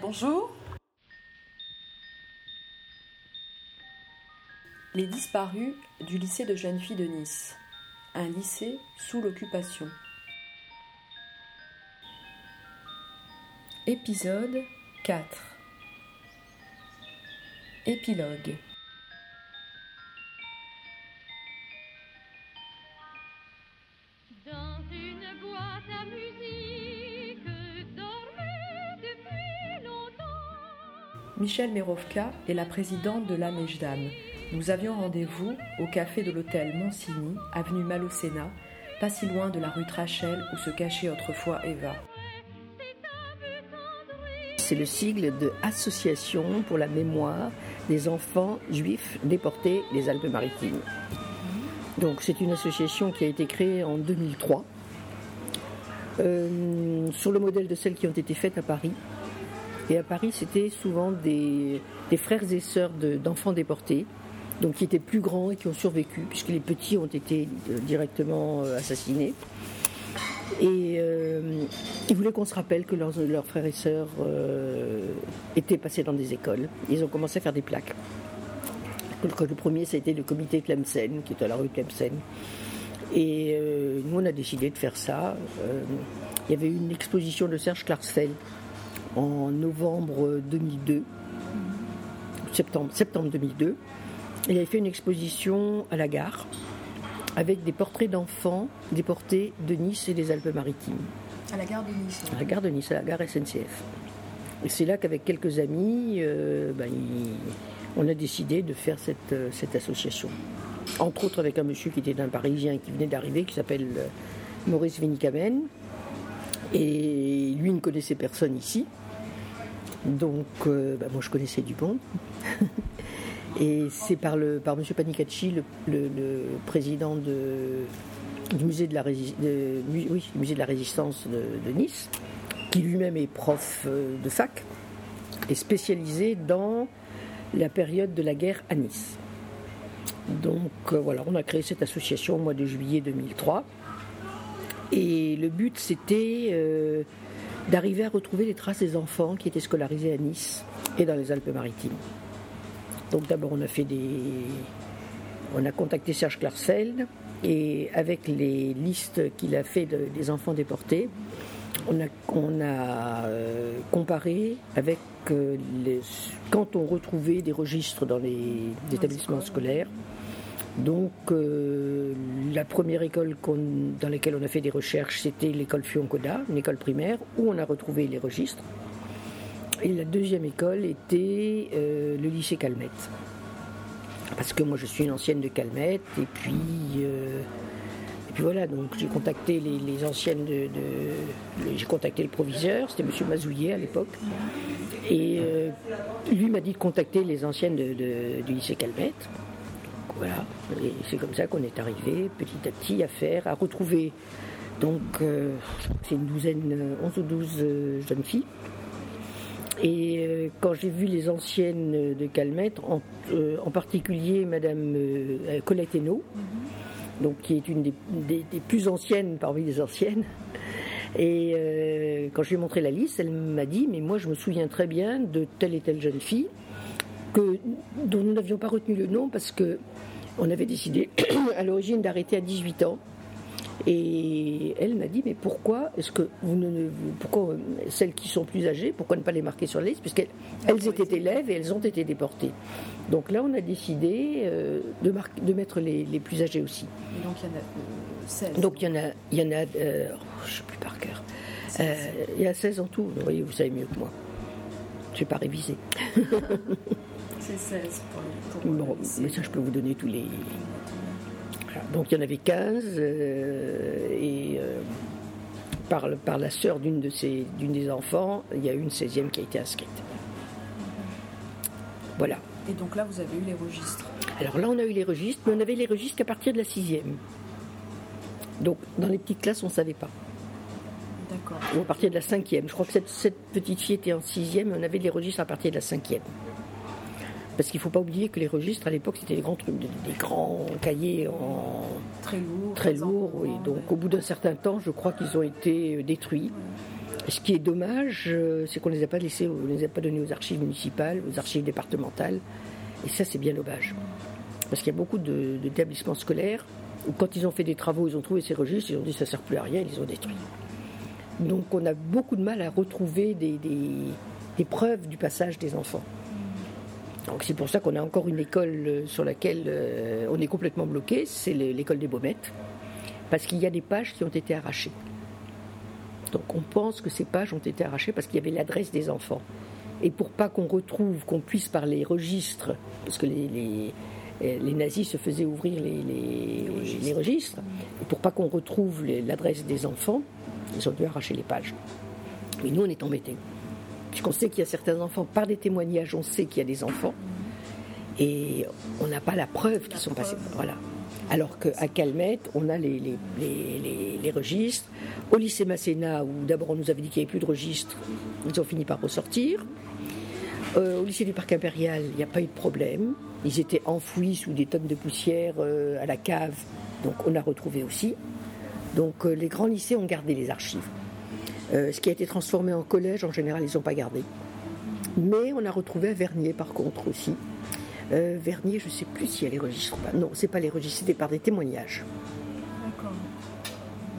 Bonjour. Les disparus du lycée de jeunes filles de Nice. Un lycée sous l'occupation. Épisode 4 Épilogue Michel Merovka est la présidente de la Nejdam. Nous avions rendez-vous au café de l'hôtel Monsigny, avenue Malocena, pas si loin de la rue Trachel où se cachait autrefois Eva. C'est le sigle de Association pour la mémoire des enfants juifs déportés des Alpes-Maritimes. Donc c'est une association qui a été créée en 2003 euh, sur le modèle de celles qui ont été faites à Paris. Et à Paris, c'était souvent des, frères et sœurs de- d'enfants déportés, donc qui étaient plus grands et qui ont survécu, puisque les petits ont été euh, directement euh, assassinés. Et euh, ils voulaient qu'on se rappelle que leurs, frères et sœurs étaient passés dans des écoles. Ils ont commencé à faire des plaques. Le premier, ça a été le comité Tlemcen, qui est à la rue Tlemcen. Et nous, on a décidé de faire ça. Il y avait une exposition de Serge Klarsfeld en novembre 2002, septembre, septembre 2002. Et il avait fait une exposition à la gare avec des portraits d'enfants déportés de Nice et des Alpes-Maritimes. À la gare de Nice. À la gare de Nice, à la gare SNCF. Et c'est là qu'avec quelques amis, euh, ben, on a décidé de faire cette, euh, cette association. Entre autres avec un monsieur qui était un Parisien qui venait d'arriver, qui s'appelle euh, Maurice Vinikamen. Et lui ne connaissait personne ici. Donc, euh, ben, moi je connaissais Dupont. Et c'est par, le, par M. Panicacci, le, président de, du musée de, la musée de la Résistance de, Nice, qui lui-même est prof euh, de fac et spécialisé dans la période de la guerre à Nice. Donc euh, voilà, on a créé cette association au mois de juillet 2003. Et le but, c'était d'arriver à retrouver les traces des enfants qui étaient scolarisés à Nice et dans les Alpes-Maritimes. Donc d'abord, on a fait des. On a contacté Serge Klarsfeld et avec les listes qu'il a fait de- des enfants déportés, on a, on a euh, comparé avec euh, les- quand on retrouvait des registres dans les établissements scolaires. Donc euh, la première école dans laquelle on a fait des recherches, c'était l'école Fioncoda, une école primaire, où on a retrouvé les registres. Et la deuxième école était euh, le lycée Calmette. Parce que moi je suis une ancienne de Calmette, et puis, euh, et puis voilà, donc j'ai contacté les, anciennes de. j'ai contacté le proviseur, c'était M. Mazouillet à l'époque. Et lui m'a dit de contacter les anciennes du lycée Calmette. Voilà, et c'est comme ça qu'on est arrivé petit à petit à faire, à retrouver. Donc, euh, c'est une douzaine, euh, 11 ou 12 euh, jeunes filles. Et euh, quand j'ai vu les anciennes de Calmette, en, euh, particulier Madame euh, Colette Hainaut, donc qui est une des, plus anciennes parmi les anciennes, et euh, quand je lui ai montré la liste, elle m'a dit Mais moi, je me souviens très bien de telle et telle jeune fille que, dont nous n'avions pas retenu le nom parce que on avait décidé à l'origine d'arrêter à 18 ans. Et elle m'a dit mais pourquoi est-ce que vous ne vous- pourquoi euh, celles qui sont plus âgées pourquoi ne pas les marquer sur la liste? Puisqu'elles elles étaient élèves et elles ont été déportées. Donc là on a décidé euh, de, mar- de mettre les, les plus âgés aussi. Et donc il y en a euh, 16. Donc il y en a il y en a euh, oh, je ne sais plus par cœur. Euh, il y a 16 en tout. Vous voyez vous savez mieux que moi. Je n'ai pas révisé. c'est 16 pour, les- Bon, mais ça, je peux vous donner tous les. Donc, il y en avait 15, euh, et euh, par, la sœur d'une de ces, d'une des enfants, il y a eu une 16e qui a été inscrite. Voilà. Et donc là, vous avez eu les registres. Alors là, on a eu les registres, mais on avait les registres qu'à partir de la 6e. Donc, dans les petites classes, on ne savait pas. D'accord. Ou à partir de la 5e. Je crois que cette, cette petite fille était en 6e, mais on avait les registres à partir de la 5e. Parce qu'il ne faut pas oublier que les registres, à l'époque, c'était des grands trucs, des, des grands cahiers en, Très lourd. très très lourds. oui. encombrants, Donc, au bout d'un certain temps, je crois qu'ils ont été euh, détruits. Ce qui est dommage, euh, c'est qu'on ne les a pas laissés, on ne les a pas donnés aux archives municipales, aux archives départementales. Et ça, c'est bien dommage. Parce qu'il y a beaucoup d'établissements scolaires où, quand ils ont fait des travaux, ils ont trouvé ces registres, ils ont dit ça ne sert plus à rien, ils les ont détruits. Donc, on a beaucoup de mal à retrouver des, des- des preuves du passage des enfants. Donc, c'est pour ça qu'on a encore une école euh, sur laquelle euh, on est complètement bloqué, c'est le- l'école des Baumettes, parce qu'il y a des pages qui ont été arrachées. Donc on pense que ces pages ont été arrachées parce qu'il y avait l'adresse des enfants. Et pour pas qu'on retrouve, qu'on puisse par les registres, parce que les, les, euh, les nazis se faisaient ouvrir les, registres, et pour pas qu'on retrouve l'adresse des enfants, ils ont dû arracher les pages. Mais nous, on est embêtés. Puisqu'on sait qu'il y a certains enfants, par des témoignages, on sait qu'il y a des enfants, et on n'a pas la preuve qu'ils sont passés. Voilà. Alors qu'à Calmette, on a les, registres. Au lycée Masséna, où d'abord on nous avait dit qu'il n'y avait plus de registres, ils ont fini par ressortir. Euh, au lycée du Parc Impérial, il n'y a pas eu de problème. Ils étaient enfouis sous des tonnes de poussière euh, à la cave, donc on a retrouvé aussi. Donc euh, les grands lycées ont gardé les archives. Euh, ce qui a été transformé en collège, en général, ils n'ont pas gardé. Mais on a retrouvé à Vernier, par contre, aussi. Euh, Vernier, je ne sais plus s'il y a les registres ou pas. Non, c'est pas les registres, c'était par des témoignages. D'accord.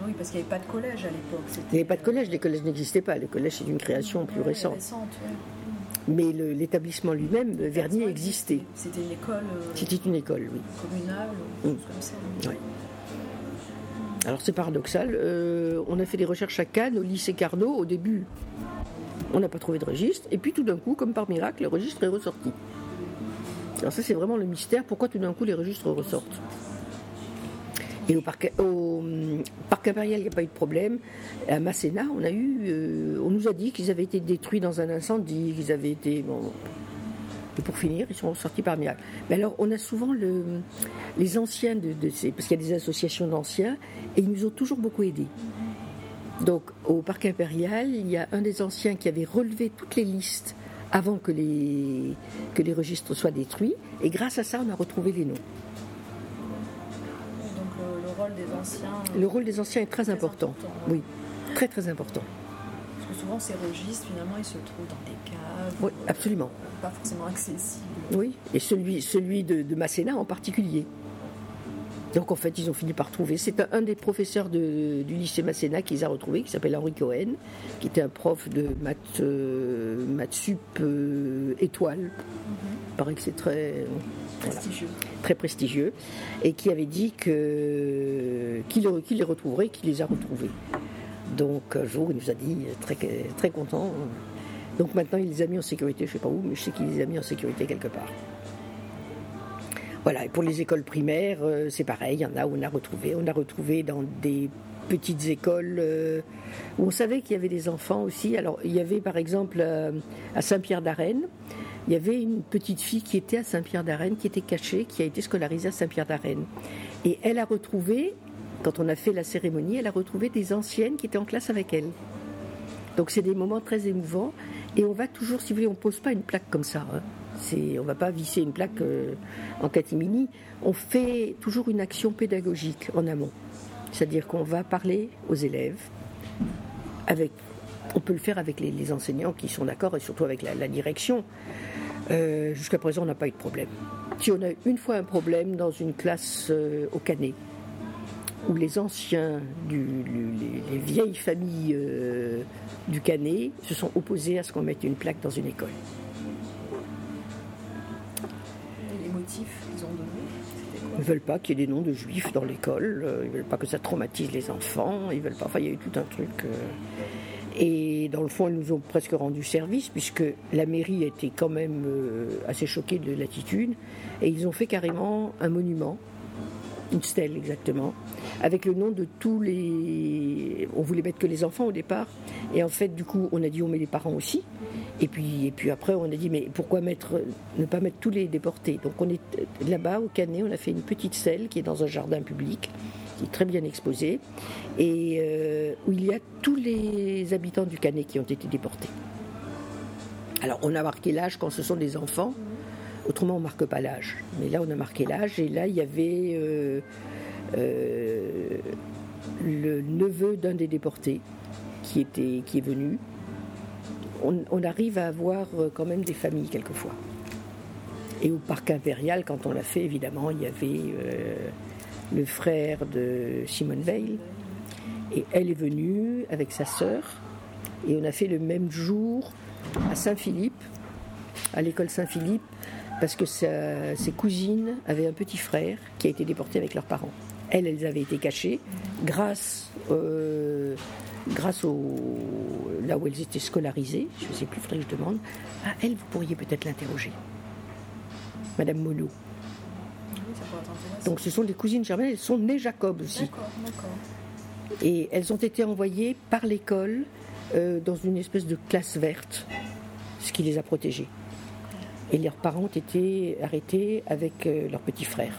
Oui, parce qu'il n'y avait pas de collège à l'époque. Il n'y avait pas de collège, les collèges n'existaient pas. Le collège, c'est une création plus récente. Mais l'établissement lui-même, Vernier, existait. C'était une école euh, C'était une école, oui. communale ou Mm. chose comme ça. Ouais. Alors c'est paradoxal. euh, on a fait des recherches à Cannes, au lycée Carnot, au début. On n'a pas trouvé de registre. Et puis tout d'un coup, comme par miracle, le registre est ressorti. Alors ça, c'est vraiment le mystère. Pourquoi tout d'un coup les registres ressortent Et au parc, au parc impérial, il n'y a pas eu de problème. À Masséna, on a eu, euh, on nous a dit qu'ils avaient été détruits dans un incendie, qu'ils avaient été. Et pour finir, ils sont sortis par miracle. Mais alors, on a souvent le, les anciens de, de ces, parce qu'il y a des associations d'anciens, et ils nous ont toujours beaucoup aidés. Donc, au parc impérial, il y a un des anciens qui avait relevé toutes les listes avant que les, que les registres soient détruits, et grâce à ça, on a retrouvé les noms. Donc le, le rôle des anciens. Le rôle des anciens est très, Très important. important, Oui, très très important. Parce que souvent ces registres, finalement, ils se trouvent dans des caves. Oui, ou, euh, absolument. Pas forcément accessibles. Oui, et celui, celui de, de Masséna en particulier. Donc en fait, ils ont fini par trouver. C'est un, un des professeurs de- du lycée Masséna qui les a retrouvés, qui s'appelle Henri Cohen, qui était un prof de maths, euh, maths sup euh, étoile. Il paraît que c'est très, voilà, Prestigieux. très prestigieux. Et qui avait dit que- qu'il le- qu'il les retrouverait, qu'il les a retrouvés. Donc un jour, il nous a dit, très, très content. Donc maintenant, il les a mis en sécurité, je ne sais pas où, mais je sais qu'il les a mis en sécurité quelque part. Voilà, et pour les écoles primaires, euh, c'est pareil, il y en a où on a retrouvé. On a retrouvé dans des petites écoles euh, où on savait qu'il y avait des enfants aussi. Alors, il y avait par exemple euh, à Saint-Pierre-d'Arène, il y avait une petite fille qui était à Saint-Pierre-d'Arène, qui était cachée, qui a été scolarisée à Saint-Pierre-d'Arène. Et elle a retrouvé, quand on a fait la cérémonie, elle a retrouvé des anciennes qui étaient en classe avec elle. Donc c'est des moments très émouvants. Et on va toujours, si vous voulez, on ne pose pas une plaque comme ça. hein. On ne va pas visser une plaque euh, en catimini. On fait toujours une action pédagogique en amont. C'est-à-dire qu'on va parler aux élèves. On peut le faire avec les, enseignants qui sont d'accord et surtout avec la, direction. Euh, Jusqu'à présent, on n'a pas eu de problème. Si on a une fois un problème dans une classe euh, au Canet, où les anciens, du, les, les vieilles familles euh, du Canet se sont opposés à ce qu'on mette une plaque dans une école. Et les motifs qu'ils ont donnés, Ils ne veulent pas qu'il y ait des noms de juifs dans l'école, euh, ils ne veulent pas que ça traumatise les enfants, ils veulent pas. Enfin, il y a eu tout un truc. euh. Et dans le fond, ils nous ont presque rendu service, puisque la mairie était quand même assez choquée de l'attitude, et ils ont fait carrément un monument, une stèle exactement, avec le nom de tous les. On voulait mettre que les enfants au départ, et en fait, du coup, on a dit on met les parents aussi. Et puis, et puis après, on a dit, mais pourquoi mettre, ne pas mettre tous les déportés? Donc, on est là-bas, au Canet, on a fait une petite selle qui est dans un jardin public, qui est très bien exposée, et euh, où il y a tous les habitants du Canet qui ont été déportés. Alors, on a marqué l'âge quand ce sont des enfants, autrement, on ne marque pas l'âge. Mais là, on a marqué l'âge, et là, il y avait euh, euh, le neveu d'un des déportés qui, était, qui est venu. On, arrive à avoir euh, quand même des familles quelquefois. Et au parc impérial, quand on l'a fait, évidemment, il y avait le frère de Simone Veil. Et elle est venue avec sa sœur. Et on a fait le même jour à Saint-Philippe, à l'école Saint-Philippe, parce que sa- ses cousines avaient un petit frère qui a été déporté avec leurs parents. Elles, elles avaient été cachées grâce, euh, grâce au, là où elles étaient scolarisées. Je ne sais plus, il faudrait que je demande. Ah, elle, vous pourriez peut-être l'interroger. Madame intéressant. Donc ce sont des cousines germaines, elles sont nées Jacob aussi. D'accord, d'accord. Et elles ont été envoyées par l'école euh, dans une espèce de classe verte, ce qui les a protégées. Et leurs parents ont été arrêtés avec euh, leur petit frère.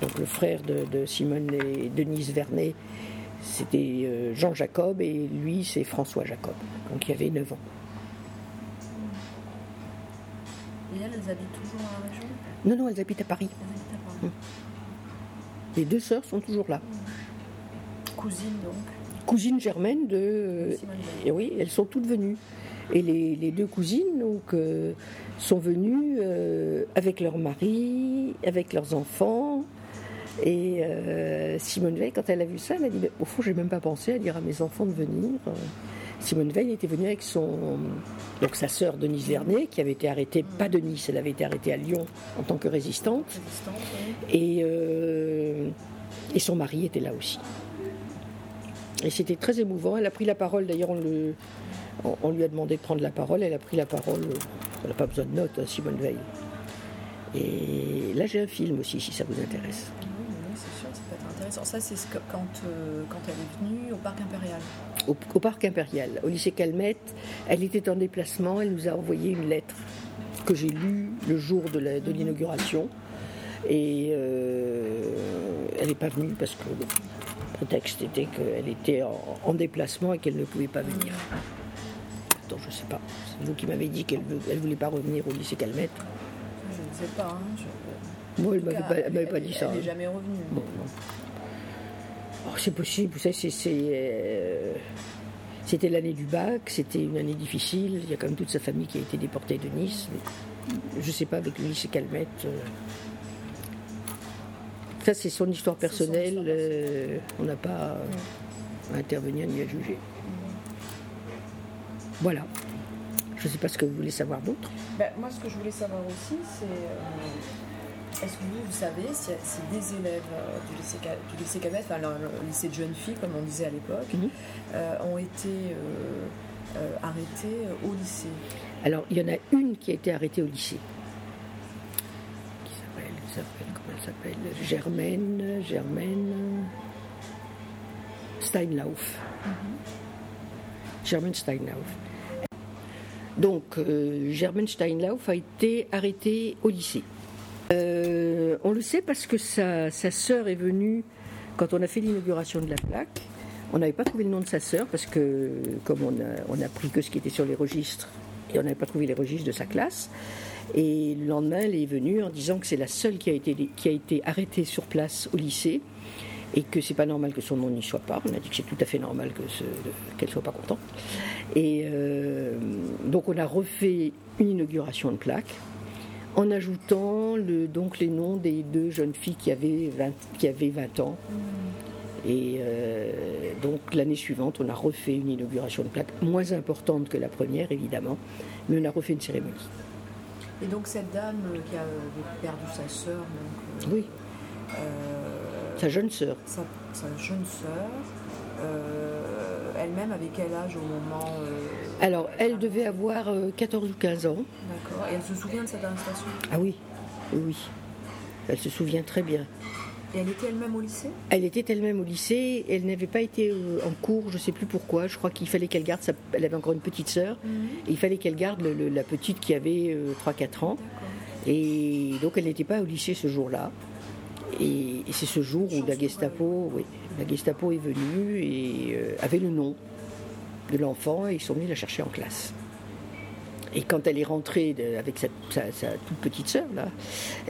Donc le frère de, de Simone et Denise Vernet, c'était euh, Jean Jacob et lui c'est François Jacob. Donc il y avait 9 ans. Et elles, elles habitent toujours dans la région? Non, non, elles habitent à Paris. Elles habitent à Paris. Les deux sœurs sont toujours là. Cousine donc. Cousines germaines de... euh, Simone Veil. Et oui, elles sont toutes venues. Et les, les deux cousines donc, euh, sont venues euh, avec leur mari, avec leurs enfants. Et euh, Simone Veil, quand elle a vu ça, elle a dit Mais Au fond, j'ai même pas pensé à dire à mes enfants de venir. Simone Veil était venue avec son, donc sa sœur Denise Vernet, qui avait été arrêtée, pas de Nice, elle avait été arrêtée à Lyon en tant que résistante. Résistante, oui. Et, et son mari était là aussi. Et c'était très émouvant. Elle a pris la parole, d'ailleurs, on, le- on- lui a demandé de prendre la parole. Elle a pris la parole. Elle n'a pas besoin de notes, hein, Simone Veil. Et là, j'ai un film aussi, si ça vous intéresse. Oui, oui, c'est sûr, ça peut être intéressant. Ça, c'est ce que- quand, euh, quand elle est venue au parc impérial. Au, au parc impérial, au lycée Calmette. Elle était en déplacement. Elle nous a envoyé une lettre que j'ai lue le jour de l'inauguration. Et euh, elle n'est pas venue parce que prétexte était qu'elle était en, en déplacement et qu'elle ne pouvait pas venir. Attends, je sais pas. C'est vous qui m'avez dit qu'elle ne voulait pas revenir au lycée Calmette. Je ne sais pas. hein, je- elle tout m'avait pas, elle- dit ça. Elle hein. n'est jamais revenue. Bon. Oh, c'est possible, vous savez, c'est, euh, c'était l'année du bac, c'était une année difficile, il y a quand même toute sa famille qui a été déportée de Nice. mais je ne sais pas, avec le lycée Calmette. euh, Ça, c'est son histoire personnelle, euh, on n'a pas à intervenir ni à juger. Voilà. Je ne sais pas ce que vous voulez savoir d'autre. Ben, moi, ce que je voulais savoir aussi, c'est euh, est-ce que vous, vous savez si, si des élèves euh, du lycée, du lycée Calmette, enfin le, le lycée de jeunes filles, comme on disait à l'époque, Mhm. euh, ont été euh, euh, arrêtés euh, au lycée? Alors, il y en a une qui a été arrêtée au lycée. Qui s'appelle, s'appelle, Germaine, Germaine Steinlauf. Germaine Steinlauf. Donc, euh, Germaine Steinlauf a été arrêtée au lycée. Euh, on le sait parce que sa, sa sœur est venue quand on a fait l'inauguration de la plaque. On n'avait pas trouvé le nom de sa sœur parce que, comme on a, on pris que ce qui était sur les registres, et on n'avait pas trouvé les registres de sa classe. Et le lendemain, elle est venue en disant que c'est la seule qui a été, qui a été arrêtée sur place au lycée et que c'est pas normal que son nom n'y soit pas. On a dit que c'est tout à fait normal que ce- qu'elle soit pas contente. Et euh, donc on a refait une inauguration de plaque en ajoutant donc les noms des deux jeunes filles qui avaient 20, qui avaient 20 ans. Et euh, donc l'année suivante, on a refait une inauguration de plaque, moins importante que la première évidemment, mais on a refait une cérémonie. Et donc cette dame euh, qui a euh, perdu sa sœur, donc, euh, Oui, sa jeune sœur. sa, sa jeune sœur, elle-même avait quel âge au moment Alors, elle devait avoir euh, 14 ou 15 ans. D'accord. Et elle se souvient de cette arrestation? Ah oui, oui. Elle se souvient très bien. Et elle était elle-même au lycée? Elle était elle-même au lycée, elle n'avait pas été euh, en cours, je ne sais plus pourquoi. Je crois qu'il fallait qu'elle garde, sa... elle avait encore une petite sœur, et il fallait qu'elle garde le- le- la petite qui avait euh, 3-4 ans. D'accord. Et donc elle n'était pas au lycée ce jour-là. Et, et c'est ce jour où la Gestapo, oui, la Gestapo est venue et euh, avait le nom de l'enfant et ils sont venus la chercher en classe. Et quand elle est rentrée avec sa, toute petite sœur, là,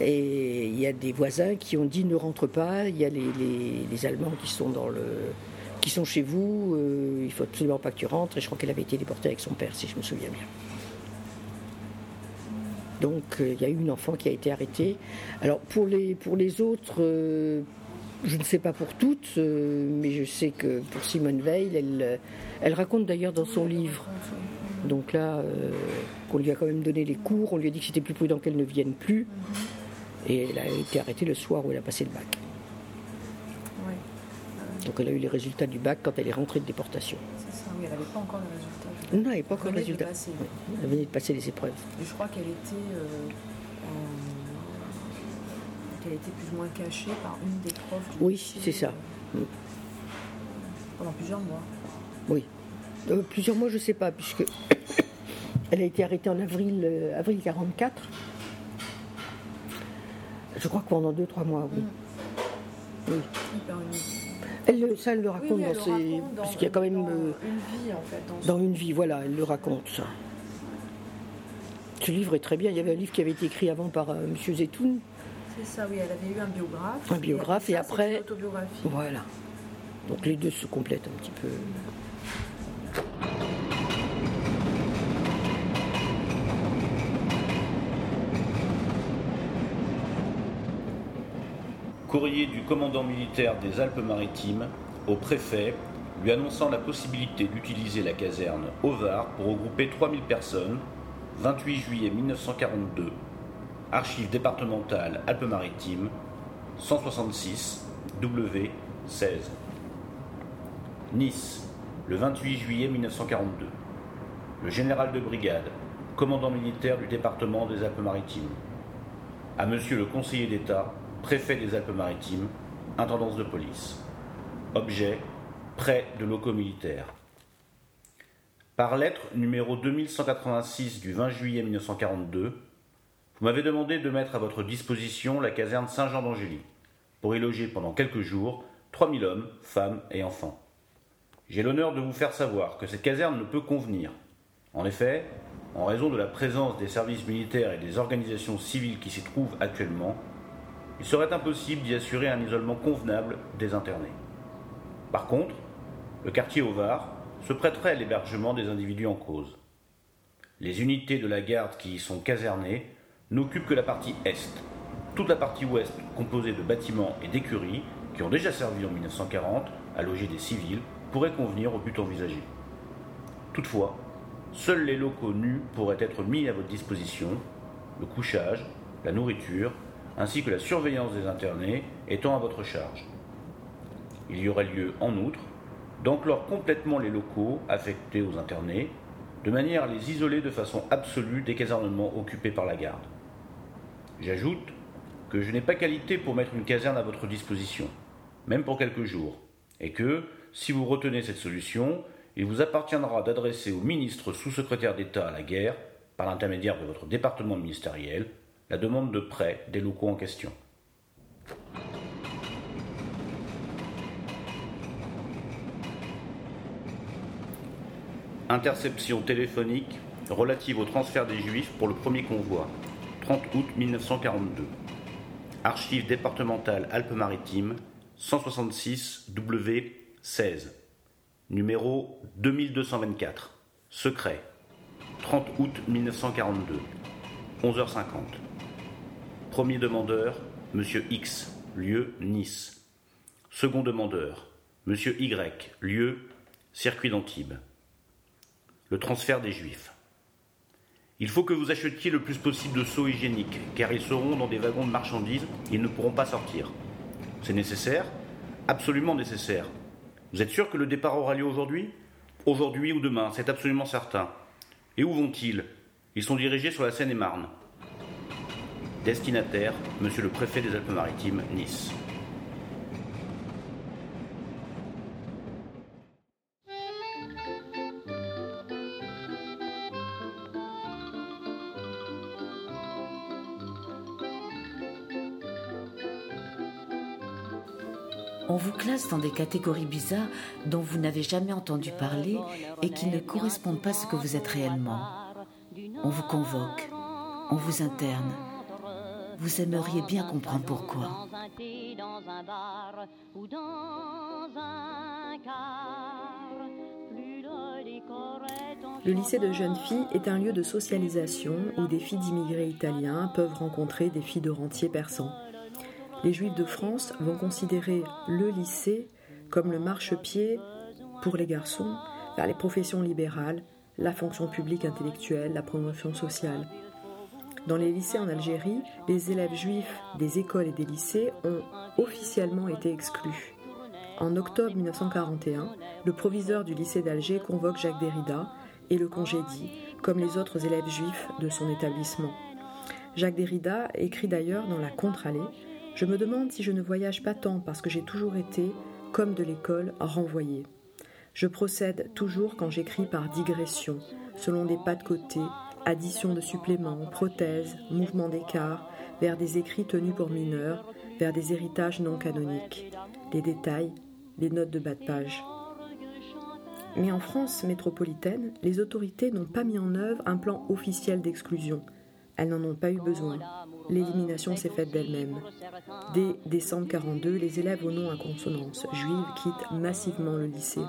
il y a des voisins qui ont dit ne rentre pas, il y a les, les- Allemands qui sont dans le puisqu'ils sont chez vous, euh, il faut absolument pas que tu rentres. Et je crois qu'elle avait été déportée avec son père, si je me souviens bien. Donc euh, il y a eu une enfant qui a été arrêtée. Alors pour les, pour les autres, euh, je ne sais pas pour toutes, euh, mais je sais que pour Simone Veil, elle, elle raconte d'ailleurs dans son livre. Donc là, euh, qu'on lui a quand même donné les cours, on lui a dit que c'était plus prudent qu'elle ne vienne plus. Et elle a été arrêtée le soir où elle a passé le bac. Donc elle a eu les résultats du bac quand elle est rentrée de déportation. c'est ça. Oui, elle n'avait pas encore le résultat. je Non, elle n'avait pas encore le venait de résultat. passer. Ouais, Elle venait de passer les épreuves. Et je crois qu'elle était, euh, qu'elle était plus ou moins cachée par une des profs. Oui, c'est ça. euh, Pendant plusieurs mois. Oui. Euh, plusieurs mois, je ne sais pas, puisque elle a été arrêtée en avril, euh, avril 44. Je crois que pendant deux, trois mois, oui. Elle, le- ça, elle le raconte oui, elle dans ses. raconte dans- Parce qu'il y a quand même. dans euh, une vie en fait. Dans, une vie, voilà, elle le raconte, ça. Ce livre est très bien. Il y avait un livre qui avait été écrit avant par euh, M. Zetoun. C'est ça, oui, elle avait eu un biographe. Un biographe, et ça, après- une autobiographie. Voilà. Donc les deux se complètent un petit peu. Courrier du commandant militaire des Alpes-Maritimes au préfet lui annonçant la possibilité d'utiliser la caserne Var pour regrouper 3000 personnes, 28 juillet 1942, archives départementales Alpes-Maritimes, 166 W 16. Nice, le 28 juillet 1942. Le général de brigade, commandant militaire du département des Alpes-Maritimes. À monsieur le conseiller d'État, préfet des Alpes-Maritimes, intendance de police. Objet prêt de locaux militaires. Par lettre numéro 2186 du 20 juillet 1942, vous m'avez demandé de mettre à votre disposition la caserne Saint-Jean d'Angély pour y loger pendant quelques jours 3000 hommes, femmes et enfants. J'ai l'honneur de vous faire savoir que cette caserne ne peut convenir. En effet, en raison de la présence des services militaires et des organisations civiles qui s'y trouvent actuellement, il serait impossible d'y assurer un isolement convenable des internés. Par contre, le quartier au se prêterait à l'hébergement des individus en cause. Les unités de la garde qui y sont casernées n'occupent que la partie est. Toute la partie ouest, composée de bâtiments et d'écuries qui ont déjà servi en 1940 à loger des civils, pourrait convenir au but envisagé. Toutefois, seuls les locaux nus pourraient être mis à votre disposition, le couchage, la nourriture, ainsi que la surveillance des internés étant à votre charge. Il y aurait lieu, en outre, d'enclore complètement les locaux affectés aux internés, de manière à les isoler de façon absolue des casernements occupés par la garde. J'ajoute que je n'ai pas qualité pour mettre une caserne à votre disposition, même pour quelques jours, et que, si vous retenez cette solution, il vous appartiendra d'adresser au ministre sous-secrétaire d'État à la guerre, par l'intermédiaire de votre département ministériel, la demande de prêt des locaux en question. Interception téléphonique relative au transfert des Juifs pour le premier convoi, 30 août 1942. Archives départementales Alpes-Maritimes, 166 W 16. Numéro 2224. Secret. 30 août 1942. 11h50. Premier demandeur, Monsieur X, lieu Nice. Second demandeur, Monsieur Y, lieu Circuit d'Antibes. Le transfert des Juifs. Il faut que vous achetiez le plus possible de seaux hygiéniques, car ils seront dans des wagons de marchandises et ils ne pourront pas sortir. C'est nécessaire Absolument nécessaire. Vous êtes sûr que le départ aura lieu aujourd'hui? Aujourd'hui ou demain, c'est absolument certain. Et où vont-ils? Ils sont dirigés sur la Seine-et-Marne. Destinataire, Monsieur le préfet des Alpes-Maritimes, Nice. On vous classe dans des catégories bizarres dont vous n'avez jamais entendu parler et qui ne correspondent pas à ce que vous êtes réellement. On vous convoque, on vous interne. Vous aimeriez bien comprendre pourquoi. Le lycée de jeunes filles est un lieu de socialisation où des filles d'immigrés italiens peuvent rencontrer des filles de rentiers persans. Les juifs de France vont considérer le lycée comme le marchepied pour les garçons vers les professions libérales, la fonction publique intellectuelle, la promotion sociale. Dans les lycées en Algérie, les élèves juifs des écoles et des lycées ont officiellement été exclus. En octobre 1941, le proviseur du lycée d'Alger convoque Jacques Derrida et le congédie, comme les autres élèves juifs de son établissement. Jacques Derrida écrit d'ailleurs dans la Contre-allée Je me demande si je ne voyage pas tant parce que j'ai toujours été, comme de l'école, renvoyé. Je procède toujours quand j'écris par digression, selon des pas de côté, addition de suppléments, prothèses, mouvements d'écart, vers des écrits tenus pour mineurs, vers des héritages non canoniques. Les détails, les notes de bas de page. Mais en France métropolitaine, les autorités n'ont pas mis en œuvre un plan officiel d'exclusion. Elles n'en ont pas eu besoin. L'élimination s'est faite d'elle-même. Dès décembre 42, les élèves au nom à consonance juive quittent massivement le lycée.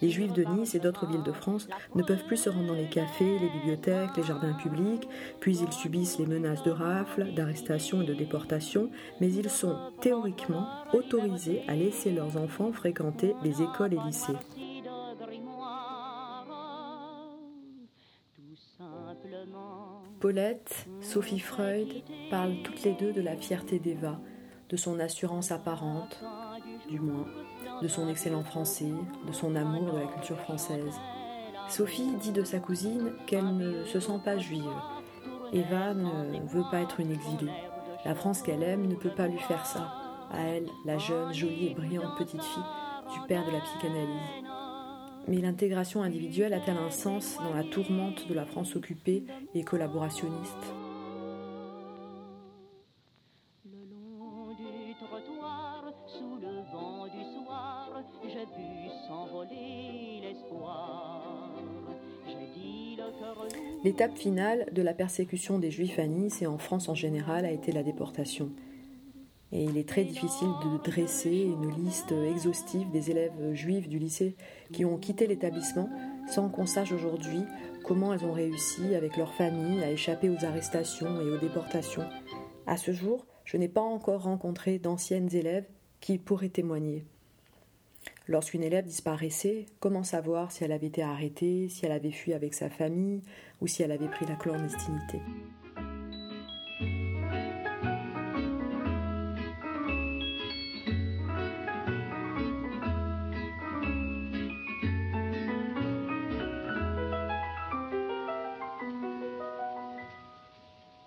Les Juifs de Nice et d'autres villes de France ne peuvent plus se rendre dans les cafés, les bibliothèques, les jardins publics, puis ils subissent les menaces de rafles, d'arrestation et de déportation, mais ils sont théoriquement autorisés à laisser leurs enfants fréquenter les écoles et lycées. Paulette, Sophie Freud parlent toutes les deux de la fierté d'Eva, de son assurance apparente, du moins, de son excellent français, de son amour de la culture française. Sophie dit de sa cousine qu'elle ne se sent pas juive. Eva ne veut pas être une exilée. La France qu'elle aime ne peut pas lui faire ça. À elle, la jeune, jolie et brillante petite fille du père de la psychanalyse. Mais l'intégration individuelle a-t-elle un sens dans la tourmente de la France occupée et collaborationniste? L'étape finale de la persécution des Juifs à Nice et en France en général a été la déportation. Et il est très difficile de dresser une liste exhaustive des élèves juifs du lycée qui ont quitté l'établissement sans qu'on sache aujourd'hui comment elles ont réussi avec leur famille à échapper aux arrestations et aux déportations. À ce jour, je n'ai pas encore rencontré d'anciennes élèves qui pourraient témoigner. Lorsqu'une élève disparaissait, comment savoir si elle avait été arrêtée, si elle avait fui avec sa famille ou si elle avait pris la clandestinité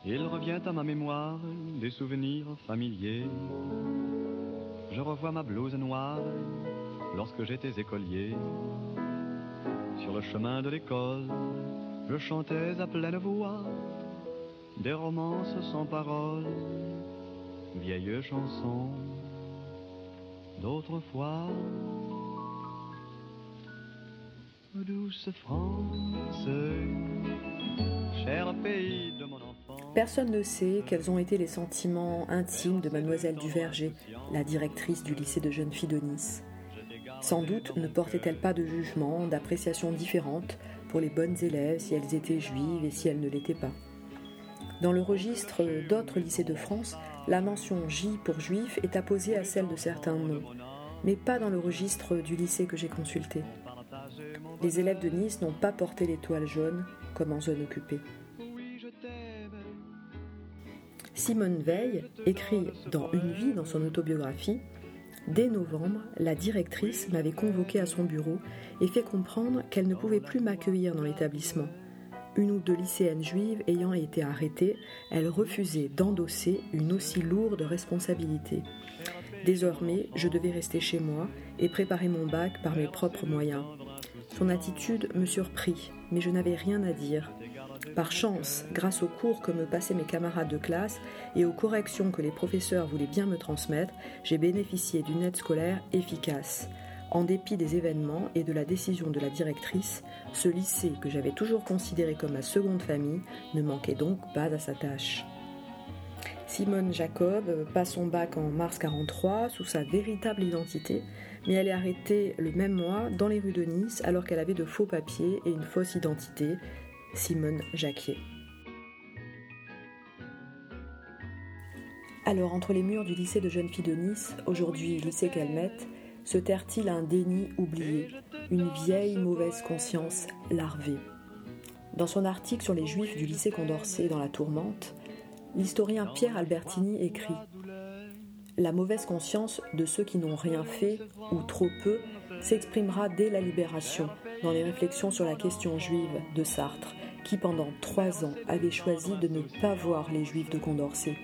Il revient à ma mémoire des souvenirs familiers. Je revois ma blouse noire lorsque j'étais écolier. Sur le chemin de l'école, je chantais à pleine voix des romances sans paroles, vieilles chansons d'autrefois. Douce France, cher pays de mon enfance. Personne ne sait quels ont été les sentiments intimes de mademoiselle Duverger, la directrice du lycée de jeunes filles de Nice. Sans doute ne portait-elle pas de jugement, d'appréciation différente pour les bonnes élèves si elles étaient juives et si elles ne l'étaient pas. Dans le registre d'autres lycées de France, la mention J pour juif est apposée à celle de certains noms, mais pas dans le registre du lycée que j'ai consulté. Les élèves de Nice n'ont pas porté l'étoile jaune comme en zone occupée. Simone Veil écrit dans Une vie dans son autobiographie Dès novembre, la directrice m'avait convoqué à son bureau et fait comprendre qu'elle ne pouvait plus m'accueillir dans l'établissement. Une ou deux lycéennes juives ayant été arrêtées, elle refusait d'endosser une aussi lourde responsabilité. Désormais, je devais rester chez moi et préparer mon bac par mes propres moyens. Son attitude me surprit, mais je n'avais rien à dire. Par chance, grâce aux cours que me passaient mes camarades de classe et aux corrections que les professeurs voulaient bien me transmettre, j'ai bénéficié d'une aide scolaire efficace. En dépit des événements et de la décision de la directrice, ce lycée que j'avais toujours considéré comme ma seconde famille ne manquait donc pas à sa tâche. Simone Jacob passe son bac en mars 43 sous sa véritable identité, mais elle est arrêtée le même mois dans les rues de Nice alors qu'elle avait de faux papiers et une fausse identité, Simone Jacquier. Alors, entre les murs du lycée de jeunes filles de Nice, aujourd'hui lycée Calmette, se terre-t-il un déni oublié, une vieille mauvaise conscience larvée? Dans son article sur les juifs du lycée Condorcet dans La Tourmente, l'historien Pierre Albertini écrit La mauvaise conscience de ceux qui n'ont rien fait, ou trop peu, s'exprimera dès la libération dans les réflexions sur la question juive de Sartre, qui pendant trois ans avait choisi de ne pas voir les juifs de Condorcet.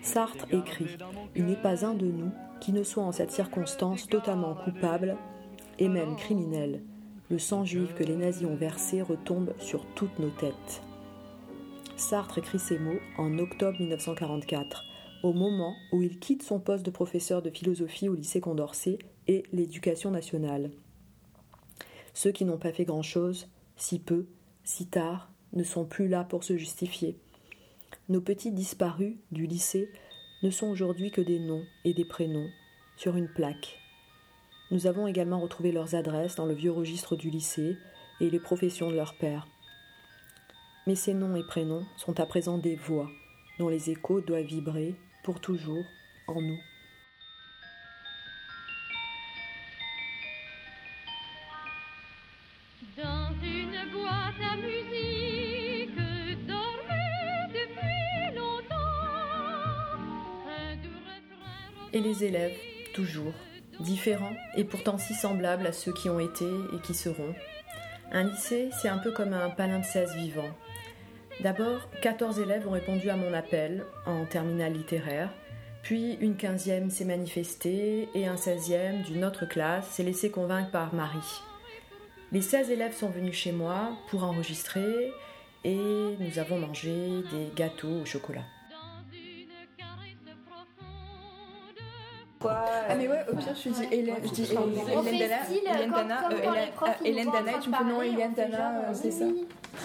Sartre écrit Il n'est pas un de nous qui ne soit en cette circonstance totalement coupable et même criminel. Le sang juif que les nazis ont versé retombe sur toutes nos têtes. Sartre écrit ces mots en octobre 1944, au moment où il quitte son poste de professeur de philosophie au lycée Condorcet et l'éducation nationale. Ceux qui n'ont pas fait grand-chose, si peu, si tard, ne sont plus là pour se justifier. Nos petits disparus du lycée ne sont aujourd'hui que des noms et des prénoms sur une plaque. Nous avons également retrouvé leurs adresses dans le vieux registre du lycée et les professions de leurs pères. Mais ces noms et prénoms sont à présent des voix dont les échos doivent vibrer pour toujours en nous. Et les élèves, toujours, différents et pourtant si semblables à ceux qui ont été et qui seront. Un lycée, c'est un peu comme un palimpseste vivant. D'abord, 14 élèves ont répondu à mon appel en terminale littéraire, puis une quinzième s'est manifestée et un seizième d'une autre classe s'est laissé convaincre par Marie. Les 16 élèves sont venus chez moi pour enregistrer et nous avons mangé des gâteaux au chocolat. Ah mais ouais, au pire je dis Hélène, je dis Hélène Dana, Hélène Dana, euh, et tu me fais non Hélène Dana, euh, c'est ça.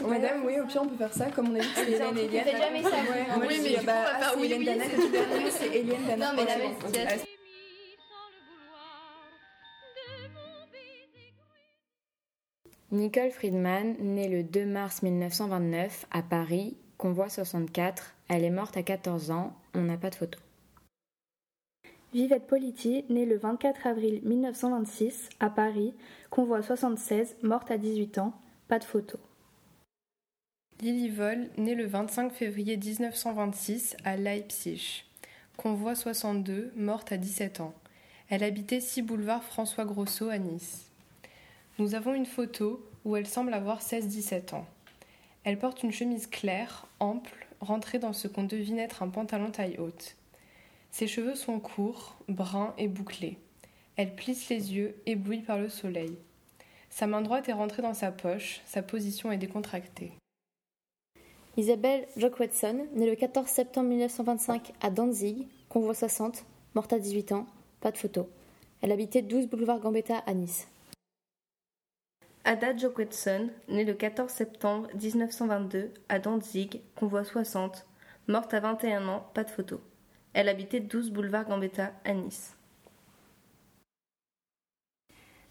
Madame, oui, au pire on peut faire ça, comme on a dit que c'est Hélène et Hélène. fais jamais ça. Oui, mais du coup, on va Hélène oui, Dana, c'est- que tu veux dire, c'est Hélène Dana. Non, mais la même Nicole Friedman, née le 2 mars 1929 à Paris, convoi 64. Elle est morte à 14 ans, on n'a pas de photo. Vivette Politi, née le 24 avril 1926 à Paris, convoi 76, morte à 18 ans, pas de photo. Lily Vol, née le 25 février 1926 à Leipzig. Convoi 62, morte à 17 ans. Elle habitait 6 boulevard François Grosso à Nice. Nous avons une photo où elle semble avoir 16-17 ans. Elle porte une chemise claire, ample, rentrée dans ce qu'on devine être un pantalon taille haute. Ses cheveux sont courts, bruns et bouclés. Elle plisse les yeux, éblouie par le soleil. Sa main droite est rentrée dans sa poche, sa position est décontractée. Isabelle Jock-Watson, née le 14 septembre 1925 à Danzig, convoi 60, morte à 18 ans, pas de photo. Elle habitait 12 boulevard Gambetta à Nice. Ada Jokwetson, née le 14 septembre 1922 à Danzig, convoi 60, morte à 21 ans, pas de photo. Elle habitait 12 boulevard Gambetta à Nice.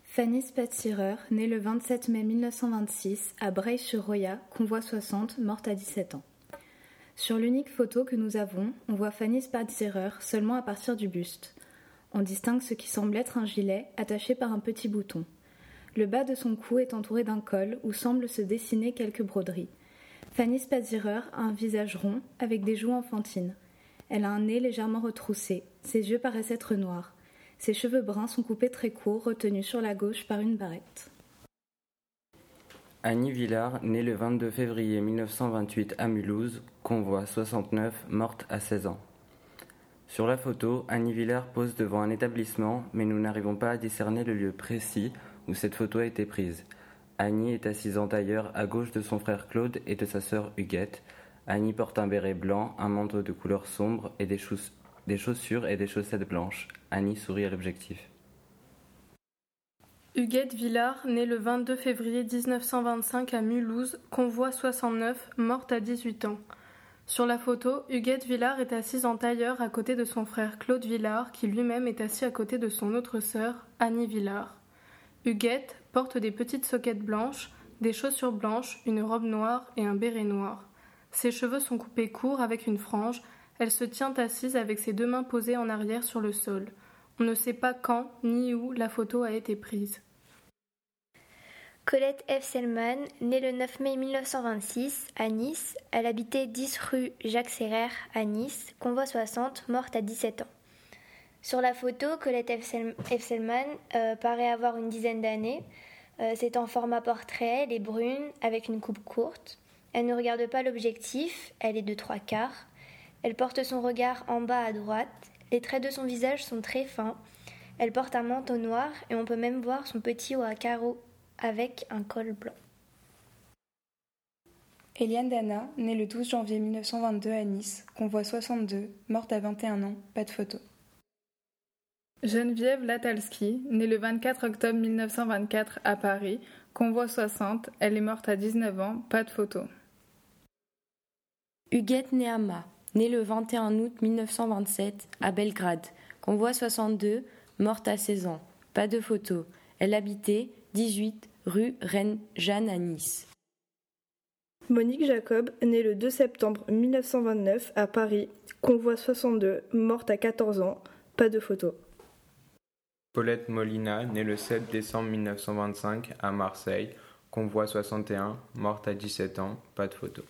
Fanny Spatsirer, née le 27 mai 1926 à Breil-sur-Roya, convoi 60, morte à 17 ans. Sur l'unique photo que nous avons, on voit Fanny Spatsirer seulement à partir du buste. On distingue ce qui semble être un gilet attaché par un petit bouton. Le bas de son cou est entouré d'un col où semblent se dessiner quelques broderies. Fanny Spatsirer a un visage rond avec des joues enfantines. Elle a un nez légèrement retroussé, ses yeux paraissent être noirs. Ses cheveux bruns sont coupés très courts, retenus sur la gauche par une barrette. Annie Villard, née le 22 février 1928 à Mulhouse, convoi 69, morte à 16 ans. Sur la photo, Annie Villard pose devant un établissement, mais nous n'arrivons pas à discerner le lieu précis où cette photo a été prise. Annie est assise en tailleur à gauche de son frère Claude et de sa sœur Huguette. Annie porte un béret blanc, un manteau de couleur sombre et des, chauss- des chaussures et des chaussettes blanches. Annie sourit à l'objectif. Huguette Villard, née le 22 février 1925 à Mulhouse, convoi 69, morte à 18 ans. Sur la photo, Huguette Villard est assise en tailleur à côté de son frère Claude Villard, qui lui-même est assis à côté de son autre sœur, Annie Villard. Huguette porte des petites soquettes blanches, des chaussures blanches, une robe noire et un béret noir. Ses cheveux sont coupés courts avec une frange. Elle se tient assise avec ses deux mains posées en arrière sur le sol. On ne sait pas quand ni où la photo a été prise. Colette F. Selman, née le 9 mai 1926 à Nice, elle habitait 10 rue Jacques Serrer à Nice, convoi 60, morte à 17 ans. Sur la photo, Colette F. Sel- F. Selman euh, paraît avoir une dizaine d'années. Euh, C'est en format portrait, elle est brune, avec une coupe courte. Elle ne regarde pas l'objectif, elle est de trois quarts. Elle porte son regard en bas à droite. Les traits de son visage sont très fins. Elle porte un manteau noir et on peut même voir son petit haut à carreaux avec un col blanc. Eliane Dana, née le 12 janvier 1922 à Nice, convoi 62, morte à 21 ans, pas de photo. Geneviève Latalski, née le 24 octobre 1924 à Paris, convoi 60, elle est morte à 19 ans, pas de photo. Huguette Neama, née le 21 août 1927 à Belgrade, convoi 62, morte à 16 ans, pas de photo. Elle habitait 18 rue Reine Jeanne à Nice. Monique Jacob, née le 2 septembre 1929 à Paris, convoi 62, morte à 14 ans, pas de photo. Paulette Molina, née le 7 décembre 1925 à Marseille, convoi 61, morte à 17 ans, pas de photo.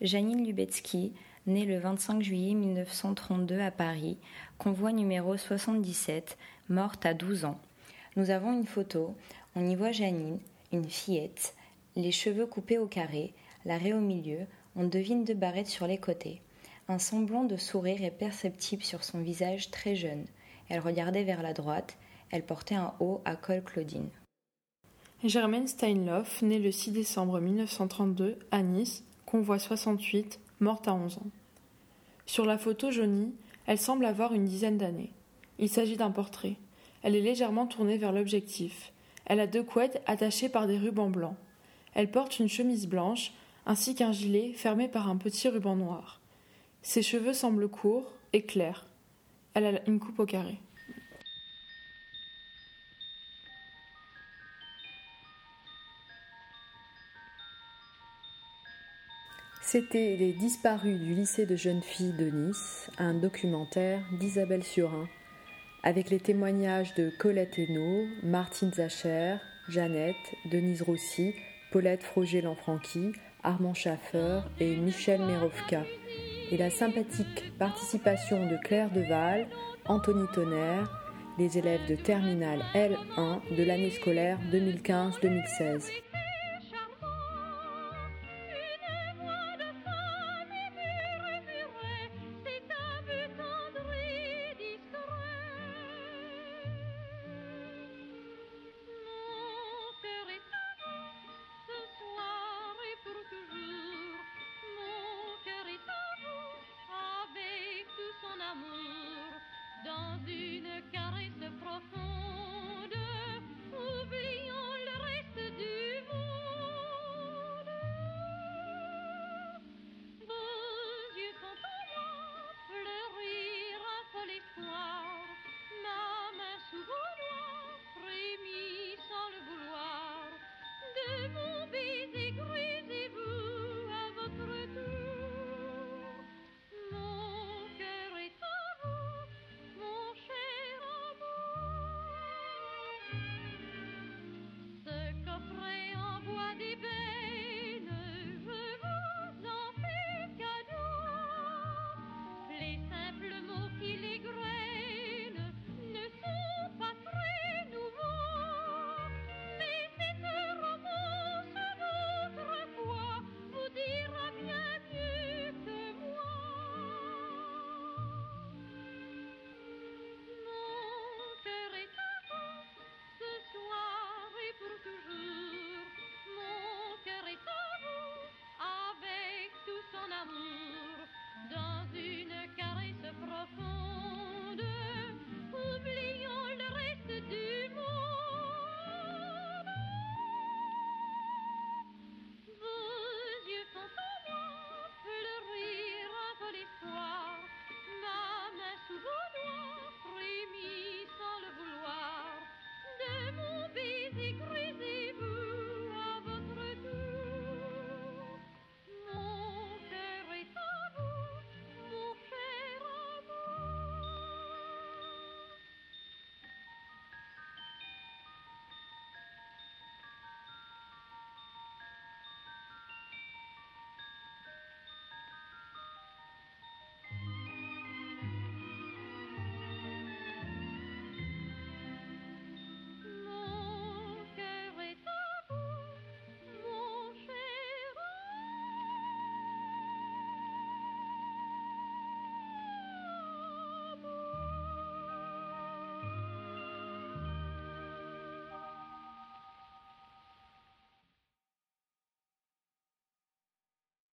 Janine Lubetsky, née le 25 juillet 1932 à Paris, convoi numéro 77, morte à 12 ans. Nous avons une photo, on y voit Janine, une fillette, les cheveux coupés au carré, la raie au milieu, on devine deux barrettes sur les côtés. Un semblant de sourire est perceptible sur son visage très jeune. Elle regardait vers la droite, elle portait un haut à col Claudine. Germaine Steinloff, née le 6 décembre 1932 à Nice, convoi 68, morte à 11 ans. Sur la photo jaunie, elle semble avoir une dizaine d'années. Il s'agit d'un portrait. Elle est légèrement tournée vers l'objectif. Elle a deux couettes attachées par des rubans blancs. Elle porte une chemise blanche ainsi qu'un gilet fermé par un petit ruban noir. Ses cheveux semblent courts et clairs. Elle a une coupe au carré. C'était Les disparus du lycée de jeunes filles de Nice, un documentaire d'Isabelle Surin, avec les témoignages de Colette Hainaut, Martine Zacher, Jeannette, Denise Rossi, Paulette Froger-Lanfranchi, Armand Schaffer et Michel Merovka, et la sympathique participation de Claire Deval, Anthony Tonnerre, les élèves de terminale L1 de l'année scolaire 2015-2016.